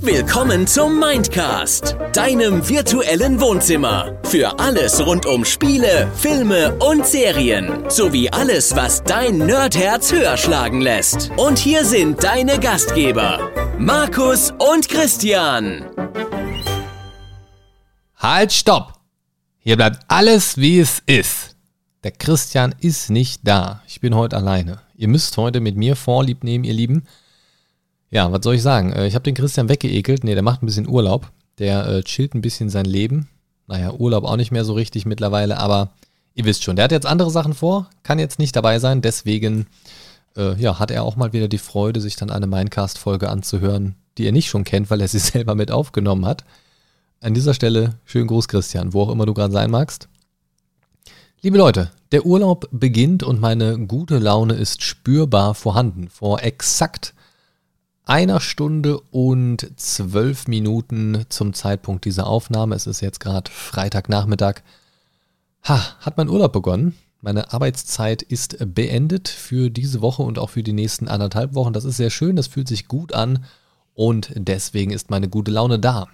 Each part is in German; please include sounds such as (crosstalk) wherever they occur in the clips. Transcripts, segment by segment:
Willkommen zum Mindcast, deinem virtuellen Wohnzimmer. Für alles rund um Spiele, Filme und Serien. Sowie alles, was dein Nerdherz höher schlagen lässt. Und hier sind deine Gastgeber, Markus und Christian. Halt, stopp! Hier bleibt alles, wie es ist. Der Christian ist nicht da. Ich bin heute alleine. Ihr müsst heute mit mir Vorlieb nehmen, ihr Lieben. Ja, was soll ich sagen? Äh, ich habe den Christian weggeekelt. Nee, der macht ein bisschen Urlaub. Der äh, chillt ein bisschen sein Leben. Naja, Urlaub auch nicht mehr so richtig mittlerweile, aber ihr wisst schon, der hat jetzt andere Sachen vor, kann jetzt nicht dabei sein. Deswegen äh, ja, hat er auch mal wieder die Freude, sich dann eine Mindcast-Folge anzuhören, die er nicht schon kennt, weil er (laughs) sie selber mit aufgenommen hat. An dieser Stelle schönen Gruß, Christian, wo auch immer du gerade sein magst. Liebe Leute, der Urlaub beginnt und meine gute Laune ist spürbar vorhanden. Vor exakt einer Stunde und zwölf Minuten zum Zeitpunkt dieser Aufnahme. Es ist jetzt gerade Freitagnachmittag. Ha, hat mein Urlaub begonnen. Meine Arbeitszeit ist beendet für diese Woche und auch für die nächsten anderthalb Wochen. Das ist sehr schön, das fühlt sich gut an und deswegen ist meine gute Laune da.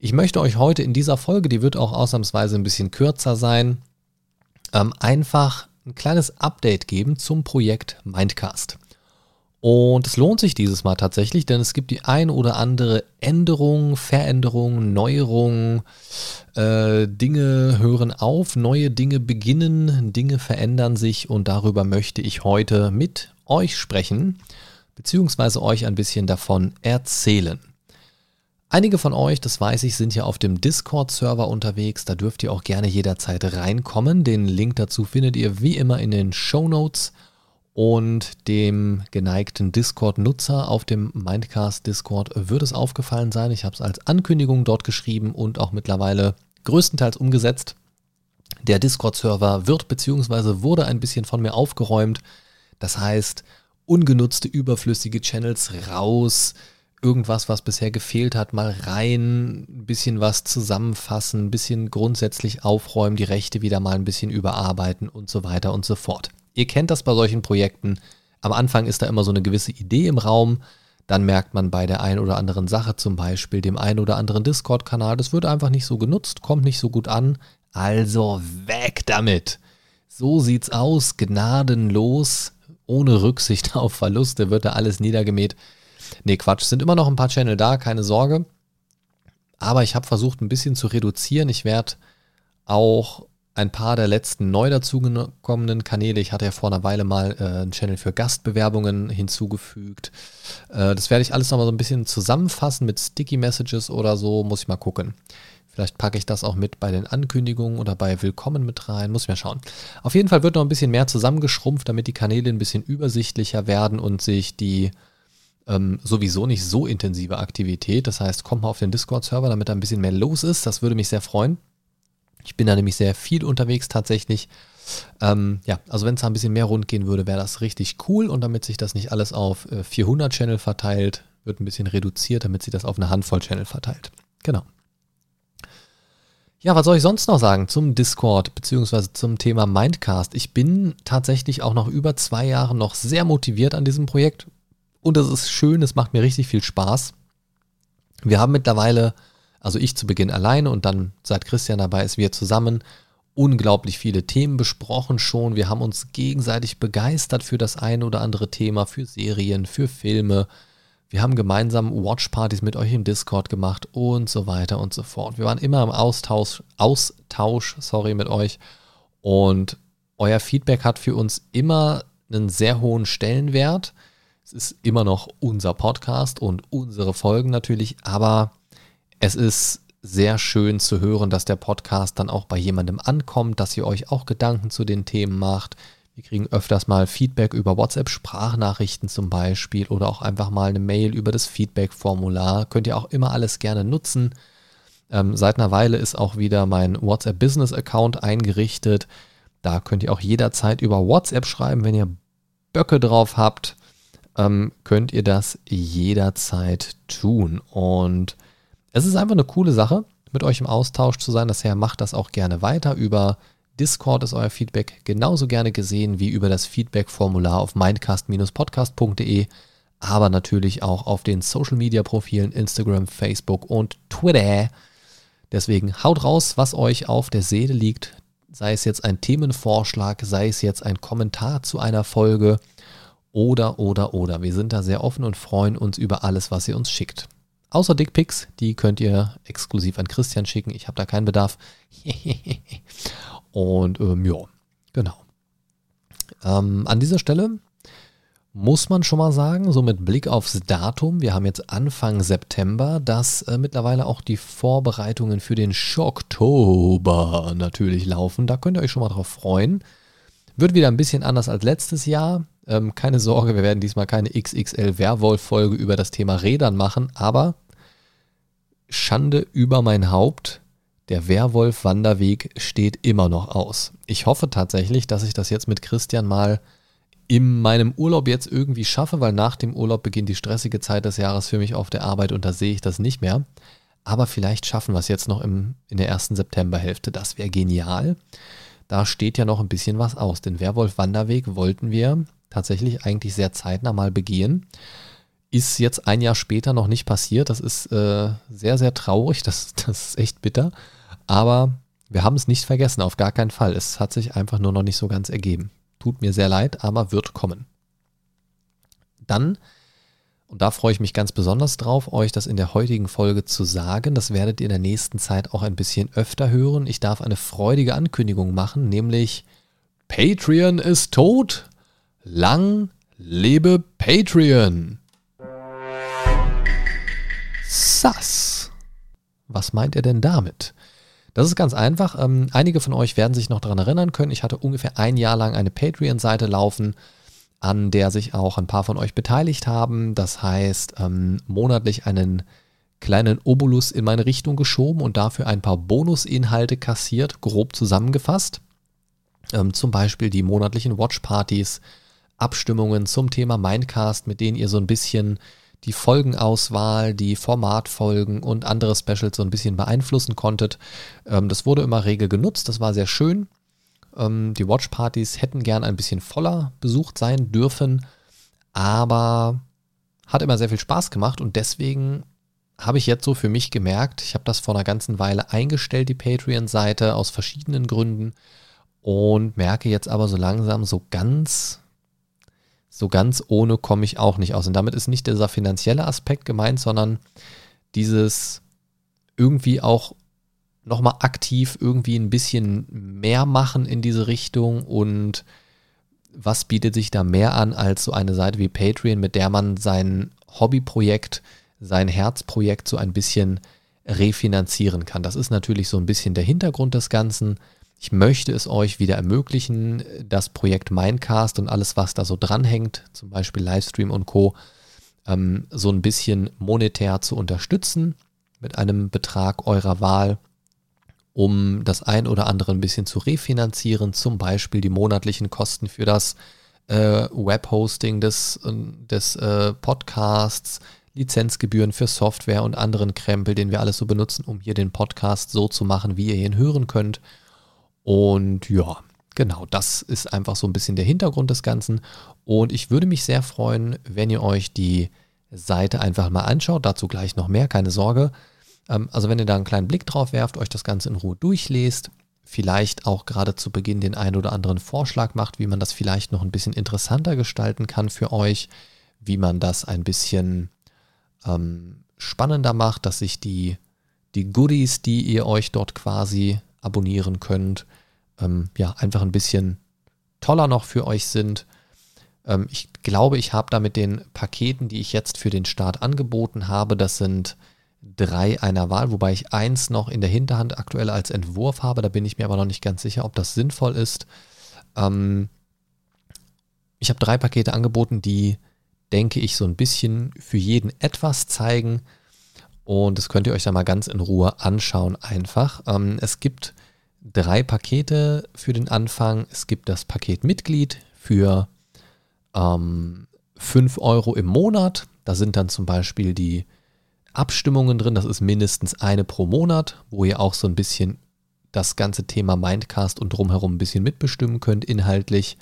Ich möchte euch heute in dieser Folge, die wird auch ausnahmsweise ein bisschen kürzer sein, ähm, einfach ein kleines Update geben zum Projekt Mindcast. Und es lohnt sich dieses Mal tatsächlich, denn es gibt die ein oder andere Änderung, Veränderung, Neuerung. Äh, Dinge hören auf, neue Dinge beginnen, Dinge verändern sich und darüber möchte ich heute mit euch sprechen, beziehungsweise euch ein bisschen davon erzählen. Einige von euch, das weiß ich, sind ja auf dem Discord-Server unterwegs. Da dürft ihr auch gerne jederzeit reinkommen. Den Link dazu findet ihr wie immer in den Show Notes und dem geneigten Discord-Nutzer auf dem Mindcast Discord wird es aufgefallen sein. Ich habe es als Ankündigung dort geschrieben und auch mittlerweile größtenteils umgesetzt. Der Discord-Server wird bzw. wurde ein bisschen von mir aufgeräumt. Das heißt, ungenutzte, überflüssige Channels raus, irgendwas, was bisher gefehlt hat, mal rein, ein bisschen was zusammenfassen, ein bisschen grundsätzlich aufräumen, die Rechte wieder mal ein bisschen überarbeiten und so weiter und so fort. Ihr kennt das bei solchen Projekten. Am Anfang ist da immer so eine gewisse Idee im Raum. Dann merkt man bei der einen oder anderen Sache, zum Beispiel dem einen oder anderen Discord-Kanal, das wird einfach nicht so genutzt, kommt nicht so gut an. Also weg damit. So sieht's aus, gnadenlos, ohne Rücksicht (laughs) auf Verluste wird da alles niedergemäht. Nee, Quatsch, sind immer noch ein paar Channel da, keine Sorge. Aber ich habe versucht, ein bisschen zu reduzieren. Ich werde auch ein paar der letzten neu dazugekommenen Kanäle. Ich hatte ja vor einer Weile mal äh, einen Channel für Gastbewerbungen hinzugefügt. Äh, das werde ich alles nochmal so ein bisschen zusammenfassen mit Sticky Messages oder so. Muss ich mal gucken. Vielleicht packe ich das auch mit bei den Ankündigungen oder bei Willkommen mit rein. Muss ich mal schauen. Auf jeden Fall wird noch ein bisschen mehr zusammengeschrumpft, damit die Kanäle ein bisschen übersichtlicher werden und sich die ähm, sowieso nicht so intensive Aktivität. Das heißt, kommt mal auf den Discord-Server, damit da ein bisschen mehr los ist. Das würde mich sehr freuen. Ich bin da nämlich sehr viel unterwegs tatsächlich. Ähm, ja, also wenn es da ein bisschen mehr rund gehen würde, wäre das richtig cool. Und damit sich das nicht alles auf äh, 400 Channel verteilt, wird ein bisschen reduziert, damit sich das auf eine Handvoll Channel verteilt. Genau. Ja, was soll ich sonst noch sagen zum Discord beziehungsweise zum Thema Mindcast? Ich bin tatsächlich auch nach über zwei Jahren noch sehr motiviert an diesem Projekt und es ist schön, es macht mir richtig viel Spaß. Wir haben mittlerweile also ich zu Beginn alleine und dann seit Christian dabei ist, wir zusammen unglaublich viele Themen besprochen schon. Wir haben uns gegenseitig begeistert für das eine oder andere Thema, für Serien, für Filme. Wir haben gemeinsam Watchpartys mit euch im Discord gemacht und so weiter und so fort. Wir waren immer im Austausch, Austausch, sorry, mit euch. Und euer Feedback hat für uns immer einen sehr hohen Stellenwert. Es ist immer noch unser Podcast und unsere Folgen natürlich, aber es ist sehr schön zu hören, dass der Podcast dann auch bei jemandem ankommt, dass ihr euch auch Gedanken zu den Themen macht. Wir kriegen öfters mal Feedback über WhatsApp-Sprachnachrichten zum Beispiel oder auch einfach mal eine Mail über das Feedback-Formular. Könnt ihr auch immer alles gerne nutzen. Ähm, seit einer Weile ist auch wieder mein WhatsApp-Business-Account eingerichtet. Da könnt ihr auch jederzeit über WhatsApp schreiben, wenn ihr Böcke drauf habt. Ähm, könnt ihr das jederzeit tun. Und es ist einfach eine coole Sache, mit euch im Austausch zu sein. Daher macht das auch gerne weiter. Über Discord ist euer Feedback genauso gerne gesehen wie über das Feedback-Formular auf mindcast-podcast.de. aber natürlich auch auf den Social Media Profilen Instagram, Facebook und Twitter. Deswegen haut raus, was euch auf der Seele liegt. Sei es jetzt ein Themenvorschlag, sei es jetzt ein Kommentar zu einer Folge oder, oder, oder. Wir sind da sehr offen und freuen uns über alles, was ihr uns schickt. Außer Dickpics, die könnt ihr exklusiv an Christian schicken. Ich habe da keinen Bedarf. (laughs) und ähm, ja, genau. Ähm, an dieser Stelle muss man schon mal sagen, so mit Blick aufs Datum, wir haben jetzt Anfang September, dass äh, mittlerweile auch die Vorbereitungen für den Schocktober natürlich laufen. Da könnt ihr euch schon mal drauf freuen. Wird wieder ein bisschen anders als letztes Jahr. Ähm, keine Sorge, wir werden diesmal keine XXL Werwolf-Folge über das Thema Rädern machen, aber Schande über mein Haupt. Der Werwolf-Wanderweg steht immer noch aus. Ich hoffe tatsächlich, dass ich das jetzt mit Christian mal in meinem Urlaub jetzt irgendwie schaffe, weil nach dem Urlaub beginnt die stressige Zeit des Jahres für mich auf der Arbeit und da sehe ich das nicht mehr. Aber vielleicht schaffen wir es jetzt noch im, in der ersten Septemberhälfte. Das wäre genial. Da steht ja noch ein bisschen was aus. Den Werwolf-Wanderweg wollten wir tatsächlich eigentlich sehr zeitnah mal begehen. Ist jetzt ein Jahr später noch nicht passiert. Das ist äh, sehr, sehr traurig. Das, das ist echt bitter. Aber wir haben es nicht vergessen, auf gar keinen Fall. Es hat sich einfach nur noch nicht so ganz ergeben. Tut mir sehr leid, aber wird kommen. Dann, und da freue ich mich ganz besonders drauf, euch das in der heutigen Folge zu sagen. Das werdet ihr in der nächsten Zeit auch ein bisschen öfter hören. Ich darf eine freudige Ankündigung machen, nämlich Patreon ist tot. Lang lebe Patreon. Sass. Was meint er denn damit? Das ist ganz einfach. Ähm, einige von euch werden sich noch daran erinnern können. Ich hatte ungefähr ein Jahr lang eine Patreon-Seite laufen, an der sich auch ein paar von euch beteiligt haben. Das heißt, ähm, monatlich einen kleinen Obolus in meine Richtung geschoben und dafür ein paar Bonusinhalte kassiert, grob zusammengefasst. Ähm, zum Beispiel die monatlichen Watchpartys, Abstimmungen zum Thema Mindcast, mit denen ihr so ein bisschen die Folgenauswahl, die Formatfolgen und andere Specials so ein bisschen beeinflussen konntet. Ähm, das wurde immer rege genutzt, das war sehr schön. Ähm, die Watchpartys hätten gern ein bisschen voller besucht sein dürfen, aber hat immer sehr viel Spaß gemacht und deswegen habe ich jetzt so für mich gemerkt, ich habe das vor einer ganzen Weile eingestellt, die Patreon-Seite, aus verschiedenen Gründen und merke jetzt aber so langsam so ganz so ganz ohne komme ich auch nicht aus. Und damit ist nicht dieser finanzielle Aspekt gemeint, sondern dieses irgendwie auch nochmal aktiv irgendwie ein bisschen mehr machen in diese Richtung und was bietet sich da mehr an als so eine Seite wie Patreon, mit der man sein Hobbyprojekt, sein Herzprojekt so ein bisschen refinanzieren kann. Das ist natürlich so ein bisschen der Hintergrund des Ganzen. Ich möchte es euch wieder ermöglichen, das Projekt Mindcast und alles, was da so dranhängt, zum Beispiel Livestream und Co., ähm, so ein bisschen monetär zu unterstützen mit einem Betrag eurer Wahl, um das ein oder andere ein bisschen zu refinanzieren, zum Beispiel die monatlichen Kosten für das äh, Webhosting des, des äh, Podcasts, Lizenzgebühren für Software und anderen Krempel, den wir alles so benutzen, um hier den Podcast so zu machen, wie ihr ihn hören könnt. Und ja, genau, das ist einfach so ein bisschen der Hintergrund des Ganzen. Und ich würde mich sehr freuen, wenn ihr euch die Seite einfach mal anschaut. Dazu gleich noch mehr, keine Sorge. Ähm, also wenn ihr da einen kleinen Blick drauf werft, euch das Ganze in Ruhe durchlest, vielleicht auch gerade zu Beginn den einen oder anderen Vorschlag macht, wie man das vielleicht noch ein bisschen interessanter gestalten kann für euch, wie man das ein bisschen ähm, spannender macht, dass sich die, die Goodies, die ihr euch dort quasi abonnieren könnt, ähm, ja, einfach ein bisschen toller noch für euch sind. Ähm, ich glaube, ich habe da mit den Paketen, die ich jetzt für den Start angeboten habe, das sind drei einer Wahl, wobei ich eins noch in der Hinterhand aktuell als Entwurf habe. Da bin ich mir aber noch nicht ganz sicher, ob das sinnvoll ist. Ähm, ich habe drei Pakete angeboten, die, denke ich, so ein bisschen für jeden etwas zeigen. Und das könnt ihr euch da mal ganz in Ruhe anschauen einfach. Ähm, es gibt drei Pakete für den Anfang. Es gibt das Paket Mitglied für ähm, 5 Euro im Monat. Da sind dann zum Beispiel die Abstimmungen drin. Das ist mindestens eine pro Monat, wo ihr auch so ein bisschen das ganze Thema Mindcast und drumherum ein bisschen mitbestimmen könnt inhaltlich.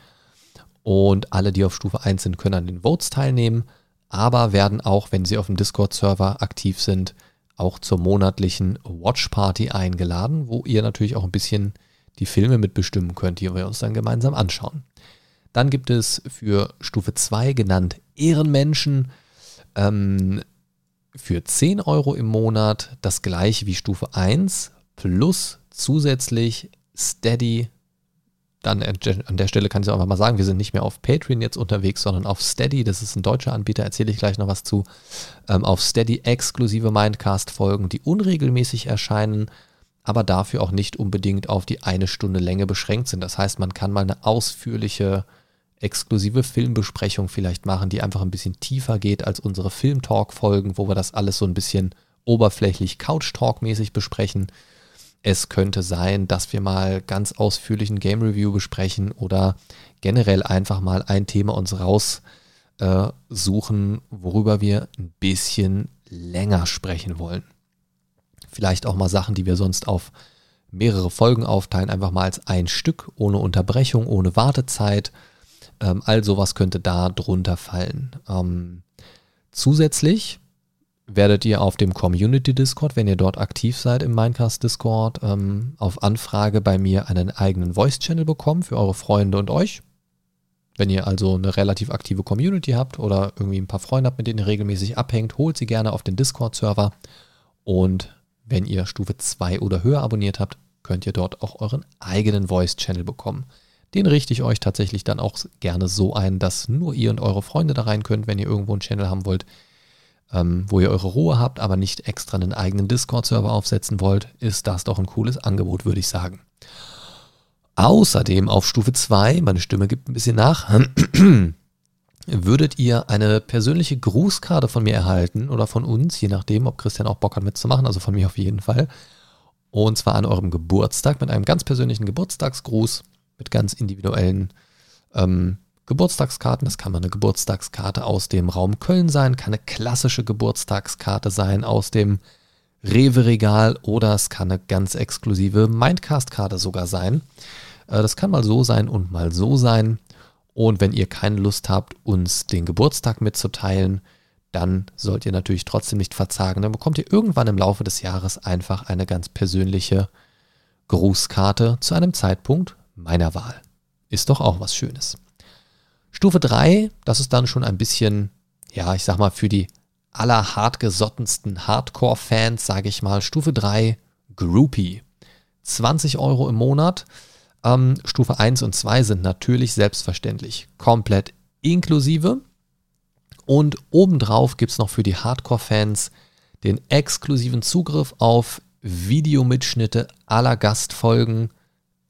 Und alle, die auf Stufe 1 sind, können an den Votes teilnehmen. Aber werden auch, wenn sie auf dem Discord-Server aktiv sind, auch zur monatlichen Watch Party eingeladen, wo ihr natürlich auch ein bisschen die Filme mitbestimmen könnt, die wir uns dann gemeinsam anschauen. Dann gibt es für Stufe 2 genannt Ehrenmenschen ähm, für 10 Euro im Monat das gleiche wie Stufe 1 plus zusätzlich Steady. Dann an der Stelle kann ich auch einfach mal sagen, wir sind nicht mehr auf Patreon jetzt unterwegs, sondern auf Steady. Das ist ein deutscher Anbieter, erzähle ich gleich noch was zu. Ähm, auf Steady exklusive Mindcast-Folgen, die unregelmäßig erscheinen, aber dafür auch nicht unbedingt auf die eine Stunde Länge beschränkt sind. Das heißt, man kann mal eine ausführliche exklusive Filmbesprechung vielleicht machen, die einfach ein bisschen tiefer geht als unsere Film-Talk-Folgen, wo wir das alles so ein bisschen oberflächlich Couch-Talk-mäßig besprechen. Es könnte sein, dass wir mal ganz ausführlich ein Game Review besprechen oder generell einfach mal ein Thema uns raussuchen, äh, worüber wir ein bisschen länger sprechen wollen. Vielleicht auch mal Sachen, die wir sonst auf mehrere Folgen aufteilen, einfach mal als ein Stück, ohne Unterbrechung, ohne Wartezeit ähm, all sowas könnte da drunter fallen. Ähm, zusätzlich werdet ihr auf dem Community Discord, wenn ihr dort aktiv seid im Minecast Discord, ähm, auf Anfrage bei mir einen eigenen Voice Channel bekommen für eure Freunde und euch. Wenn ihr also eine relativ aktive Community habt oder irgendwie ein paar Freunde habt, mit denen ihr regelmäßig abhängt, holt sie gerne auf den Discord-Server. Und wenn ihr Stufe 2 oder höher abonniert habt, könnt ihr dort auch euren eigenen Voice Channel bekommen. Den richte ich euch tatsächlich dann auch gerne so ein, dass nur ihr und eure Freunde da rein könnt, wenn ihr irgendwo einen Channel haben wollt, ähm, wo ihr eure Ruhe habt, aber nicht extra einen eigenen Discord-Server aufsetzen wollt, ist das doch ein cooles Angebot, würde ich sagen. Außerdem auf Stufe 2, meine Stimme gibt ein bisschen nach, (clears throat) würdet ihr eine persönliche Grußkarte von mir erhalten oder von uns, je nachdem, ob Christian auch Bock hat mitzumachen, also von mir auf jeden Fall. Und zwar an eurem Geburtstag mit einem ganz persönlichen Geburtstagsgruß mit ganz individuellen ähm, Geburtstagskarten. Das kann mal eine Geburtstagskarte aus dem Raum Köln sein, kann eine klassische Geburtstagskarte sein aus dem Rewe-Regal oder es kann eine ganz exklusive Mindcast-Karte sogar sein. Äh, das kann mal so sein und mal so sein. Und wenn ihr keine Lust habt, uns den Geburtstag mitzuteilen, dann sollt ihr natürlich trotzdem nicht verzagen. Dann bekommt ihr irgendwann im Laufe des Jahres einfach eine ganz persönliche Grußkarte zu einem Zeitpunkt, meiner Wahl. Ist doch auch was Schönes. Stufe 3, das ist dann schon ein bisschen, ja, ich sag mal, für die allerhartgesottensten Hardcore-Fans, sage ich mal, Stufe 3, Groupie. 20 Euro im Monat. Ähm, Stufe 1 und 2 sind natürlich selbstverständlich komplett inklusive. Und obendrauf gibt es noch für die Hardcore-Fans den exklusiven Zugriff auf Videomitschnitte aller Gastfolgen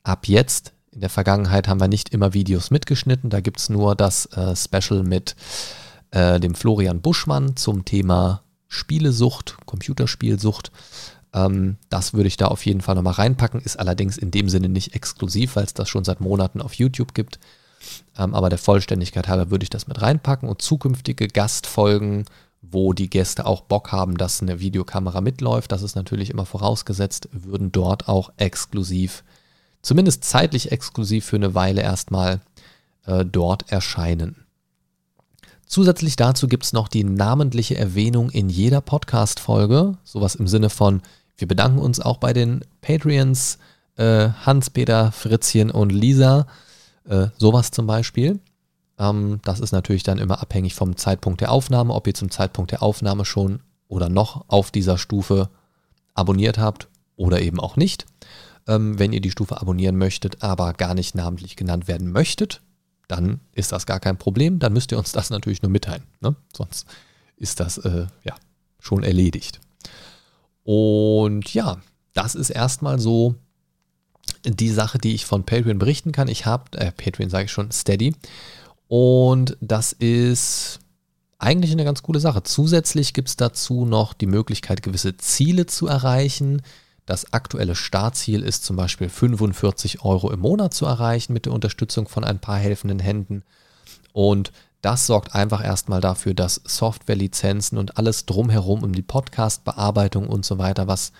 ab jetzt in der Vergangenheit haben wir nicht immer Videos mitgeschnitten. Da gibt es nur das äh, Special mit äh, dem Florian Buschmann zum Thema Spielesucht, Computerspielsucht. Ähm, das würde ich da auf jeden Fall nochmal reinpacken. Ist allerdings in dem Sinne nicht exklusiv, weil es das schon seit Monaten auf YouTube gibt. Ähm, aber der Vollständigkeit halber würde ich das mit reinpacken. Und zukünftige Gastfolgen, wo die Gäste auch Bock haben, dass eine Videokamera mitläuft, das ist natürlich immer vorausgesetzt, würden dort auch exklusiv zumindest zeitlich exklusiv für eine Weile erstmal äh, dort erscheinen. Zusätzlich dazu gibt es noch die namentliche Erwähnung in jeder Podcast-Folge. Sowas im Sinne von, wir bedanken uns auch bei den Patreons äh, Hans-Peter, Fritzchen und Lisa. Äh, sowas zum Beispiel. Ähm, das ist natürlich dann immer abhängig vom Zeitpunkt der Aufnahme, ob ihr zum Zeitpunkt der Aufnahme schon oder noch auf dieser Stufe abonniert habt oder eben auch nicht. Ähm, wenn ihr die Stufe abonnieren möchtet, aber gar nicht namentlich genannt werden möchtet, dann ist das gar kein Problem. Dann müsst ihr uns das natürlich nur mitteilen. Ne? Sonst ist das äh, ja schon erledigt. Und ja, das ist erstmal so die Sache, die ich von Patreon berichten kann. Ich habe, äh, Patreon sage ich schon, Steady. Und das ist eigentlich eine ganz coole Sache. Zusätzlich gibt es dazu noch die Möglichkeit, gewisse Ziele zu erreichen. Das aktuelle Startziel ist zum Beispiel 45 Euro im Monat zu erreichen mit der Unterstützung von ein paar helfenden Händen. Und das sorgt einfach erstmal dafür, dass Softwarelizenzen und alles drumherum um die Podcast-Bearbeitung und so weiter, was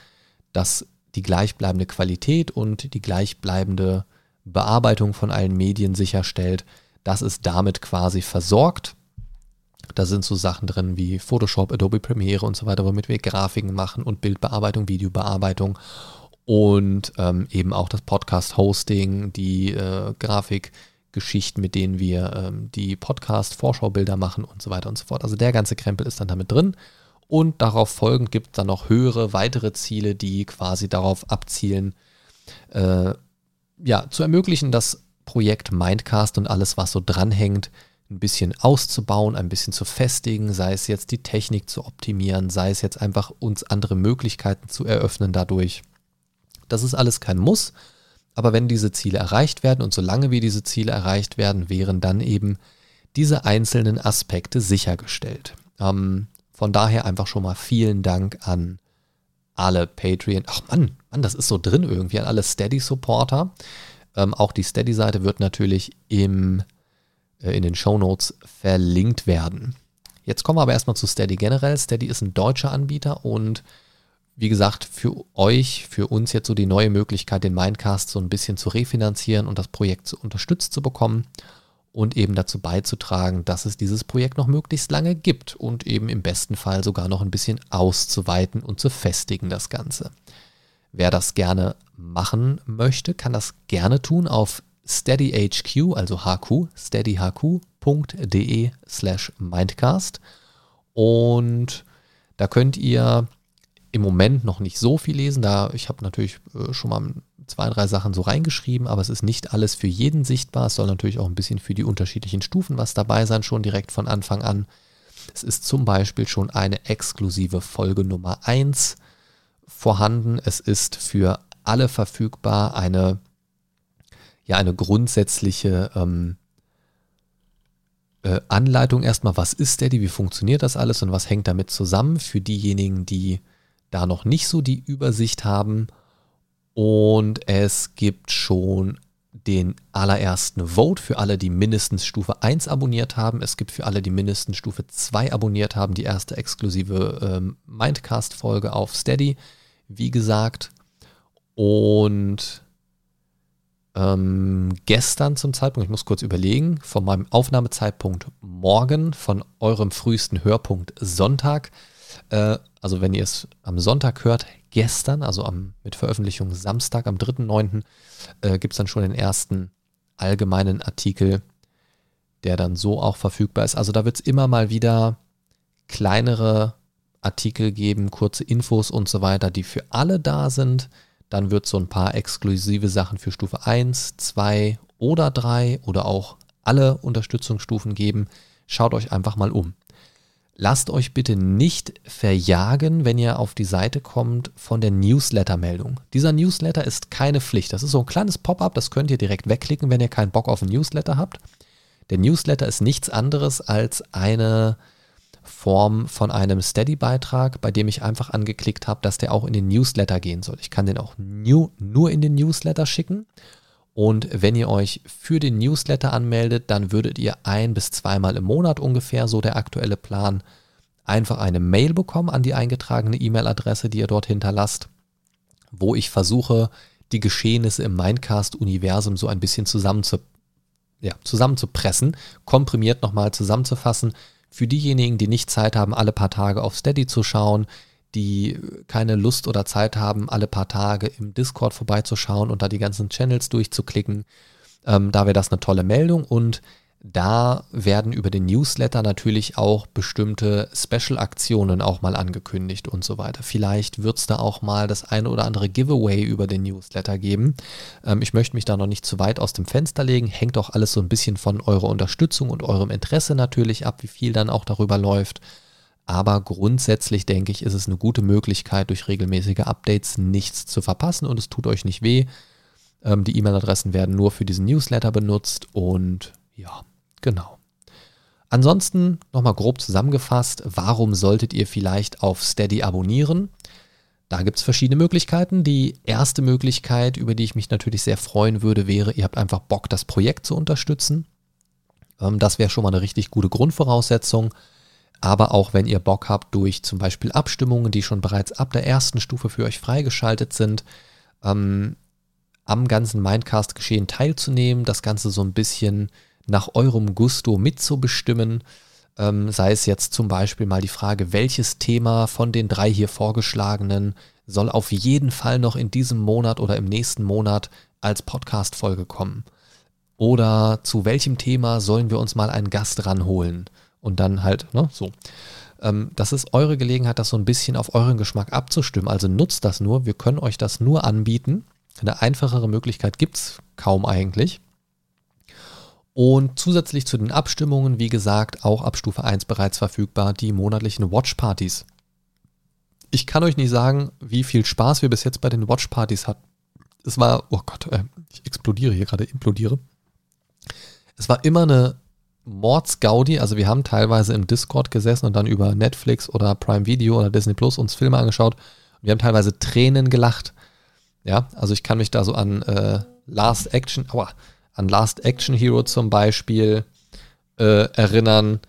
das die gleichbleibende Qualität und die gleichbleibende Bearbeitung von allen Medien sicherstellt, das ist damit quasi versorgt. Da sind so Sachen drin wie Photoshop, Adobe Premiere und so weiter, womit wir Grafiken machen und Bildbearbeitung, Videobearbeitung und ähm, eben auch das Podcast-Hosting, die äh, Grafikgeschichten, mit denen wir ähm, die Podcast-Vorschaubilder machen und so weiter und so fort. Also der ganze Krempel ist dann damit drin. Und darauf folgend gibt es dann noch höhere, weitere Ziele, die quasi darauf abzielen, äh, ja, zu ermöglichen, das Projekt Mindcast und alles, was so dranhängt, ein bisschen auszubauen, ein bisschen zu festigen, sei es jetzt die Technik zu optimieren, sei es jetzt einfach uns andere Möglichkeiten zu eröffnen dadurch. Das ist alles kein Muss, aber wenn diese Ziele erreicht werden und solange wir diese Ziele erreicht werden, wären dann eben diese einzelnen Aspekte sichergestellt. Ähm, von daher einfach schon mal vielen Dank an alle Patreon. Ach Mann, Mann, das ist so drin irgendwie, an alle Steady-Supporter. Ähm, auch die Steady-Seite wird natürlich im, in den Show Notes verlinkt werden. Jetzt kommen wir aber erstmal zu Steady generell. Steady ist ein deutscher Anbieter und wie gesagt, für euch, für uns jetzt so die neue Möglichkeit, den Mindcast so ein bisschen zu refinanzieren und das Projekt zu unterstützt zu bekommen und eben dazu beizutragen, dass es dieses Projekt noch möglichst lange gibt und eben im besten Fall sogar noch ein bisschen auszuweiten und zu festigen das Ganze. Wer das gerne machen möchte, kann das gerne tun auf steadyhq, also hq, steadyhq.de slash mindcast und da könnt ihr im Moment noch nicht so viel lesen. Da ich habe natürlich äh, schon mal zwei, drei Sachen so reingeschrieben, aber es ist nicht alles für jeden sichtbar. Es soll natürlich auch ein bisschen für die unterschiedlichen Stufen was dabei sein, schon direkt von Anfang an. Es ist zum Beispiel schon eine exklusive Folge Nummer 1 vorhanden. Es ist für alle verfügbar eine, ja, eine grundsätzliche ähm, äh, Anleitung erstmal, was ist Steady, wie funktioniert das alles und was hängt damit zusammen für diejenigen, die da noch nicht so die Übersicht haben. Und es gibt schon den allerersten Vote für alle, die mindestens Stufe 1 abonniert haben. Es gibt für alle, die mindestens Stufe 2 abonniert haben, die erste exklusive ähm, Mindcast-Folge auf Steady, wie gesagt. Und ähm, gestern zum Zeitpunkt, ich muss kurz überlegen, von meinem Aufnahmezeitpunkt morgen, von eurem frühesten Hörpunkt Sonntag, äh, also wenn ihr es am Sonntag hört, gestern, also am, mit Veröffentlichung Samstag, am 3.9., äh, gibt es dann schon den ersten allgemeinen Artikel, der dann so auch verfügbar ist. Also da wird es immer mal wieder kleinere Artikel geben, kurze Infos und so weiter, die für alle da sind. Dann wird so ein paar exklusive Sachen für Stufe 1, 2 oder 3 oder auch alle Unterstützungsstufen geben. Schaut euch einfach mal um. Lasst euch bitte nicht verjagen, wenn ihr auf die Seite kommt von der Newsletter-Meldung. Dieser Newsletter ist keine Pflicht. Das ist so ein kleines Pop-up, das könnt ihr direkt wegklicken, wenn ihr keinen Bock auf einen Newsletter habt. Der Newsletter ist nichts anderes als eine Form von einem Steady-Beitrag, bei dem ich einfach angeklickt habe, dass der auch in den Newsletter gehen soll. Ich kann den auch new, nur in den Newsletter schicken und wenn ihr euch für den Newsletter anmeldet, dann würdet ihr ein bis zweimal im Monat ungefähr, so der aktuelle Plan, einfach eine Mail bekommen an die eingetragene E-Mail-Adresse, die ihr dort hinterlasst, wo ich versuche, die Geschehnisse im Mindcast-Universum so ein bisschen zusammenzu, ja, zusammenzupressen, komprimiert nochmal zusammenzufassen. Für diejenigen, die nicht Zeit haben, alle paar Tage auf Steady zu schauen, die keine Lust oder Zeit haben, alle paar Tage im Discord vorbeizuschauen und da die ganzen Channels durchzuklicken. Ähm, da wäre das eine tolle Meldung und da werden über den Newsletter natürlich auch bestimmte Special-Aktionen auch mal angekündigt und so weiter. Vielleicht wird es da auch mal das eine oder andere Giveaway über den Newsletter geben. Ähm, ich möchte mich da noch nicht zu weit aus dem Fenster legen. Hängt auch alles so ein bisschen von eurer Unterstützung und eurem Interesse natürlich ab, wie viel dann auch darüber läuft. Aber grundsätzlich denke ich, ist es eine gute Möglichkeit, durch regelmäßige Updates nichts zu verpassen und es tut euch nicht weh. Ähm, die E-Mail-Adressen werden nur für diesen Newsletter benutzt und ja, genau. Ansonsten nochmal grob zusammengefasst, warum solltet ihr vielleicht auf Steady abonnieren? Da gibt es verschiedene Möglichkeiten. Die erste Möglichkeit, über die ich mich natürlich sehr freuen würde, wäre, ihr habt einfach Bock, das Projekt zu unterstützen. Ähm, das wäre schon mal eine richtig gute Grundvoraussetzung aber auch wenn ihr Bock habt, durch zum Beispiel Abstimmungen, die schon bereits ab der ersten Stufe für euch freigeschaltet sind, ähm, am ganzen Mindcast-Geschehen teilzunehmen, das Ganze so ein bisschen nach eurem Gusto mitzubestimmen, Ähm, sei es jetzt zum Beispiel mal die Frage, welches Thema von den drei hier vorgeschlagenen soll auf jeden Fall noch in diesem Monat oder im nächsten Monat als Podcast-Folge kommen? Oder zu welchem Thema sollen wir uns mal einen Gast ranholen? Und dann halt, ne, so. Ähm, das ist eure Gelegenheit, das so ein bisschen auf euren Geschmack abzustimmen. Also nutzt das nur. Wir können euch das nur anbieten. Eine einfachere Möglichkeit gibt es kaum eigentlich. Und zusätzlich zu den Abstimmungen, wie gesagt, auch ab Stufe 1 bereits verfügbar, die monatlichen Watchpartys. Ich kann euch nicht sagen, wie viel Spaß wir bis jetzt bei den Watchpartys hatten. Es war, oh Gott, äh, ich explodiere hier gerade, implodiere. Es war immer eine Mordsgaudi. Also wir haben teilweise im Discord gesessen und dann über Netflix oder Prime Video oder Disney Plus uns Filme angeschaut. Wir haben teilweise Tränen gelacht. Ja, also ich kann mich da so an äh, Last Action, aua, an Last Action Hero zum Beispiel äh, erinnern.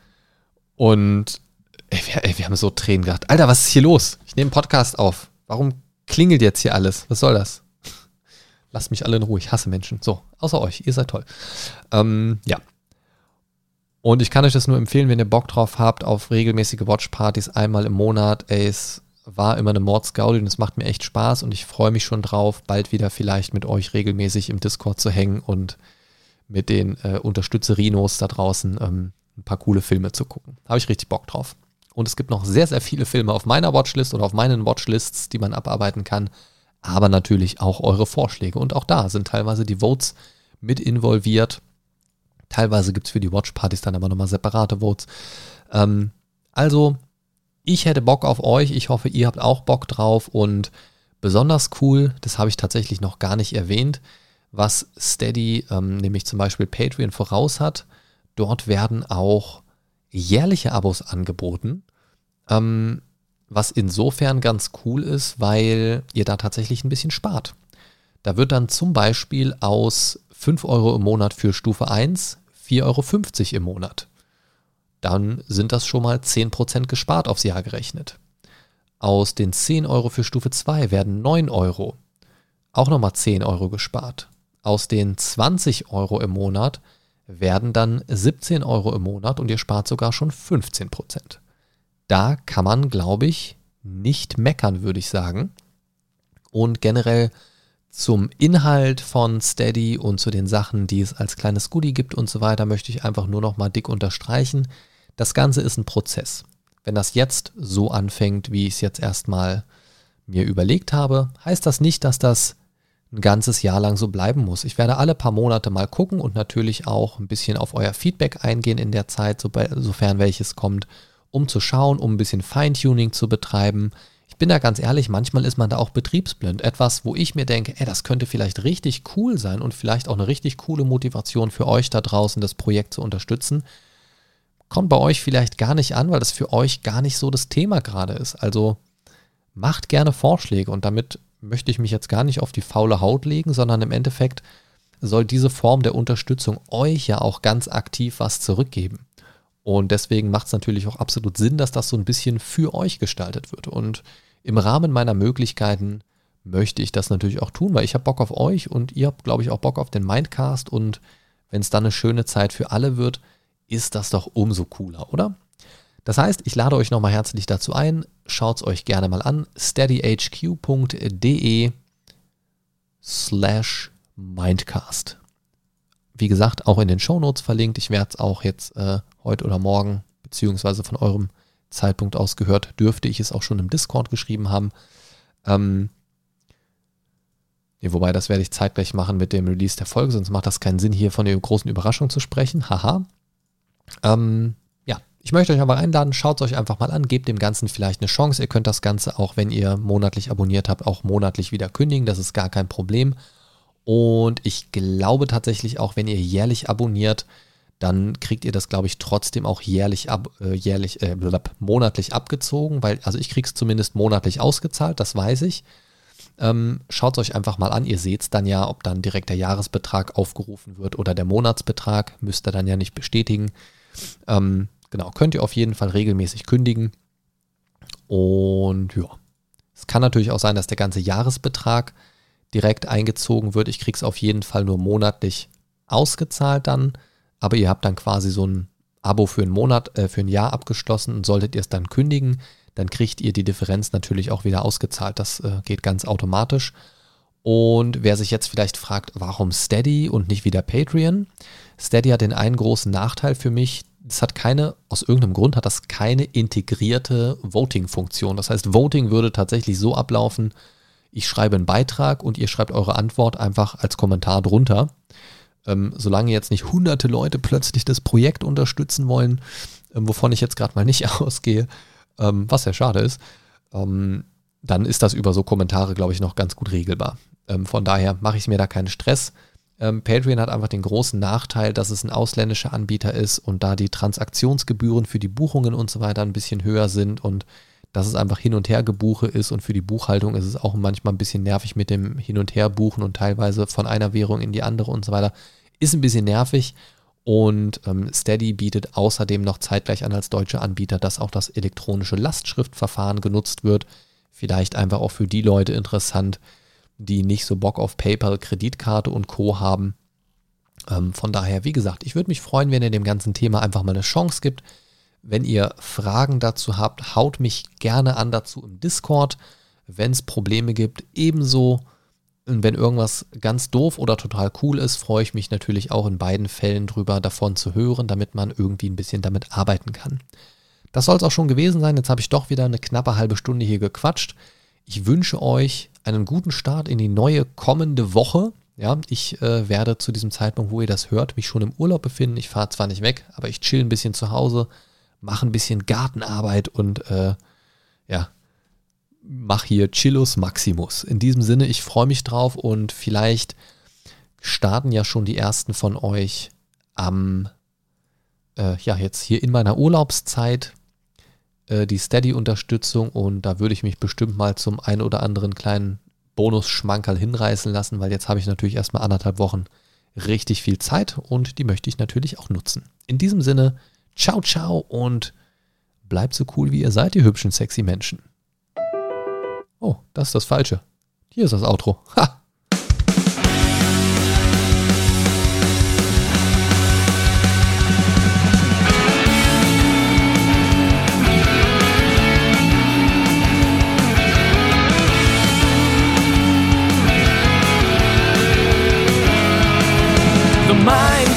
Und ey, wir, ey, wir haben so Tränen gehabt. Alter, was ist hier los? Ich nehme einen Podcast auf. Warum klingelt jetzt hier alles? Was soll das? (laughs) Lasst mich alle in Ruhe. Ich hasse Menschen. So, außer euch. Ihr seid toll. Ähm, ja. Und ich kann euch das nur empfehlen, wenn ihr Bock drauf habt auf regelmäßige Watchpartys einmal im Monat. Ey, es war immer eine Mordsgaudi und es macht mir echt Spaß und ich freue mich schon drauf, bald wieder vielleicht mit euch regelmäßig im Discord zu hängen und mit den äh, Unterstützerinos da draußen ähm, ein paar coole Filme zu gucken. Habe ich richtig Bock drauf. Und es gibt noch sehr, sehr viele Filme auf meiner Watchlist oder auf meinen Watchlists, die man abarbeiten kann. Aber natürlich auch eure Vorschläge. Und auch da sind teilweise die Votes mit involviert. Teilweise gibt es für die Watchpartys dann aber nochmal separate Votes. Ähm, also, ich hätte Bock auf euch. Ich hoffe, ihr habt auch Bock drauf. Und besonders cool, das habe ich tatsächlich noch gar nicht erwähnt, was Steady, ähm, nämlich zum Beispiel Patreon, voraus hat. Dort werden auch jährliche Abos angeboten, ähm, was insofern ganz cool ist, weil ihr da tatsächlich ein bisschen spart. Da wird dann zum Beispiel aus 5 Euro im Monat für Stufe 1 4,50 Euro im Monat. Dann sind das schon mal 10% gespart aufs Jahr gerechnet. Aus den 10 Euro für Stufe 2 werden 9 Euro. Auch nochmal 10 Euro gespart. Aus den 20 Euro im Monat werden dann 17 Euro im Monat und ihr spart sogar schon 15 Prozent. Da kann man, glaube ich, nicht meckern, würde ich sagen. Und generell zum Inhalt von Steady und zu den Sachen, die es als kleines Goodie gibt und so weiter, möchte ich einfach nur noch mal dick unterstreichen. Das Ganze ist ein Prozess. Wenn das jetzt so anfängt, wie ich es jetzt erstmal mir überlegt habe, heißt das nicht, dass das ein ganzes Jahr lang so bleiben muss. Ich werde alle paar Monate mal gucken und natürlich auch ein bisschen auf euer Feedback eingehen in der Zeit, sofern welches kommt, um zu schauen, um ein bisschen Feintuning zu betreiben. Ich bin da ganz ehrlich, manchmal ist man da auch betriebsblind. Etwas, wo ich mir denke, ey, das könnte vielleicht richtig cool sein und vielleicht auch eine richtig coole Motivation für euch da draußen, das Projekt zu unterstützen, kommt bei euch vielleicht gar nicht an, weil das für euch gar nicht so das Thema gerade ist. Also macht gerne Vorschläge und damit möchte ich mich jetzt gar nicht auf die faule Haut legen, sondern im Endeffekt soll diese Form der Unterstützung euch ja auch ganz aktiv was zurückgeben. Und deswegen macht es natürlich auch absolut Sinn, dass das so ein bisschen für euch gestaltet wird. Und im Rahmen meiner Möglichkeiten möchte ich das natürlich auch tun, weil ich habe Bock auf euch und ihr habt, glaube ich, auch Bock auf den Mindcast. Und wenn es dann eine schöne Zeit für alle wird, ist das doch umso cooler, oder? Das heißt, ich lade euch nochmal herzlich dazu ein. Schaut es euch gerne mal an. steadyhq.de slash mindcast. Wie gesagt, auch in den Shownotes verlinkt. Ich werde es auch jetzt äh, heute oder morgen, beziehungsweise von eurem Zeitpunkt aus gehört, dürfte ich es auch schon im Discord geschrieben haben. Ähm, nee, wobei, das werde ich zeitgleich machen mit dem Release der Folge, sonst macht das keinen Sinn, hier von der großen Überraschung zu sprechen. Haha. Ähm, ich möchte euch aber einladen, schaut es euch einfach mal an, gebt dem Ganzen vielleicht eine Chance. Ihr könnt das Ganze auch, wenn ihr monatlich abonniert habt, auch monatlich wieder kündigen. Das ist gar kein Problem. Und ich glaube tatsächlich auch, wenn ihr jährlich abonniert, dann kriegt ihr das, glaube ich, trotzdem auch jährlich, ab, äh, jährlich äh, monatlich abgezogen, weil, also ich kriege es zumindest monatlich ausgezahlt, das weiß ich. Ähm, Schaut es euch einfach mal an, ihr seht es dann ja, ob dann direkt der Jahresbetrag aufgerufen wird oder der Monatsbetrag, müsst ihr dann ja nicht bestätigen. Ähm, Genau, könnt ihr auf jeden Fall regelmäßig kündigen. Und ja, es kann natürlich auch sein, dass der ganze Jahresbetrag direkt eingezogen wird. Ich kriege es auf jeden Fall nur monatlich ausgezahlt dann, aber ihr habt dann quasi so einen Abo für einen Monat, äh, für ein Jahr abgeschlossen und solltet ihr es dann kündigen, dann kriegt ihr die Differenz natürlich auch wieder ausgezahlt. Das äh, geht ganz automatisch. Und wer sich jetzt vielleicht fragt, warum Steady und nicht wieder Patreon? Steady hat den einen großen Nachteil für mich. Es hat keine, aus irgendeinem Grund hat das keine integrierte Voting-Funktion. Das heißt, Voting würde tatsächlich so ablaufen, ich schreibe einen Beitrag und ihr schreibt eure Antwort einfach als Kommentar drunter. Ähm, solange jetzt nicht hunderte Leute plötzlich das Projekt unterstützen wollen, ähm, wovon ich jetzt gerade mal nicht (laughs) ausgehe, ähm, was ja schade ist, ähm, dann ist das über so Kommentare, glaube ich, noch ganz gut regelbar. Ähm, von daher mache ich mir da keinen Stress. Ähm, Patreon hat einfach den großen Nachteil, dass es ein ausländischer Anbieter ist und da die Transaktionsgebühren für die Buchungen und so weiter ein bisschen höher sind und dass es einfach hin und her gebuche ist und für die Buchhaltung ist es auch manchmal ein bisschen nervig mit dem Hin und Her buchen und teilweise von einer Währung in die andere und so weiter. Ist ein bisschen nervig und ähm, Steady bietet außerdem noch zeitgleich an als deutscher Anbieter, dass auch das elektronische Lastschriftverfahren genutzt wird. Vielleicht einfach auch für die Leute interessant, die nicht so Bock auf PayPal, Kreditkarte und Co haben. Ähm, von daher, wie gesagt, ich würde mich freuen, wenn ihr dem ganzen Thema einfach mal eine Chance gibt. Wenn ihr Fragen dazu habt, haut mich gerne an dazu im Discord. Wenn es Probleme gibt, ebenso. Wenn irgendwas ganz doof oder total cool ist, freue ich mich natürlich auch in beiden Fällen drüber, davon zu hören, damit man irgendwie ein bisschen damit arbeiten kann. Das soll es auch schon gewesen sein. Jetzt habe ich doch wieder eine knappe halbe Stunde hier gequatscht. Ich wünsche euch einen guten Start in die neue kommende Woche. Ja, ich äh, werde zu diesem Zeitpunkt, wo ihr das hört, mich schon im Urlaub befinden. Ich fahre zwar nicht weg, aber ich chill ein bisschen zu Hause, mache ein bisschen Gartenarbeit und äh, ja, mache hier Chillus Maximus. In diesem Sinne, ich freue mich drauf und vielleicht starten ja schon die ersten von euch am, äh, ja, jetzt hier in meiner Urlaubszeit äh, die Steady-Unterstützung und da würde ich mich bestimmt mal zum ein oder anderen kleinen Bonus-Schmankerl hinreißen lassen, weil jetzt habe ich natürlich erstmal anderthalb Wochen richtig viel Zeit und die möchte ich natürlich auch nutzen. In diesem Sinne, ciao, ciao und bleibt so cool, wie ihr seid, ihr hübschen, sexy Menschen. Oh, das ist das Falsche. Hier ist das Outro. Ha!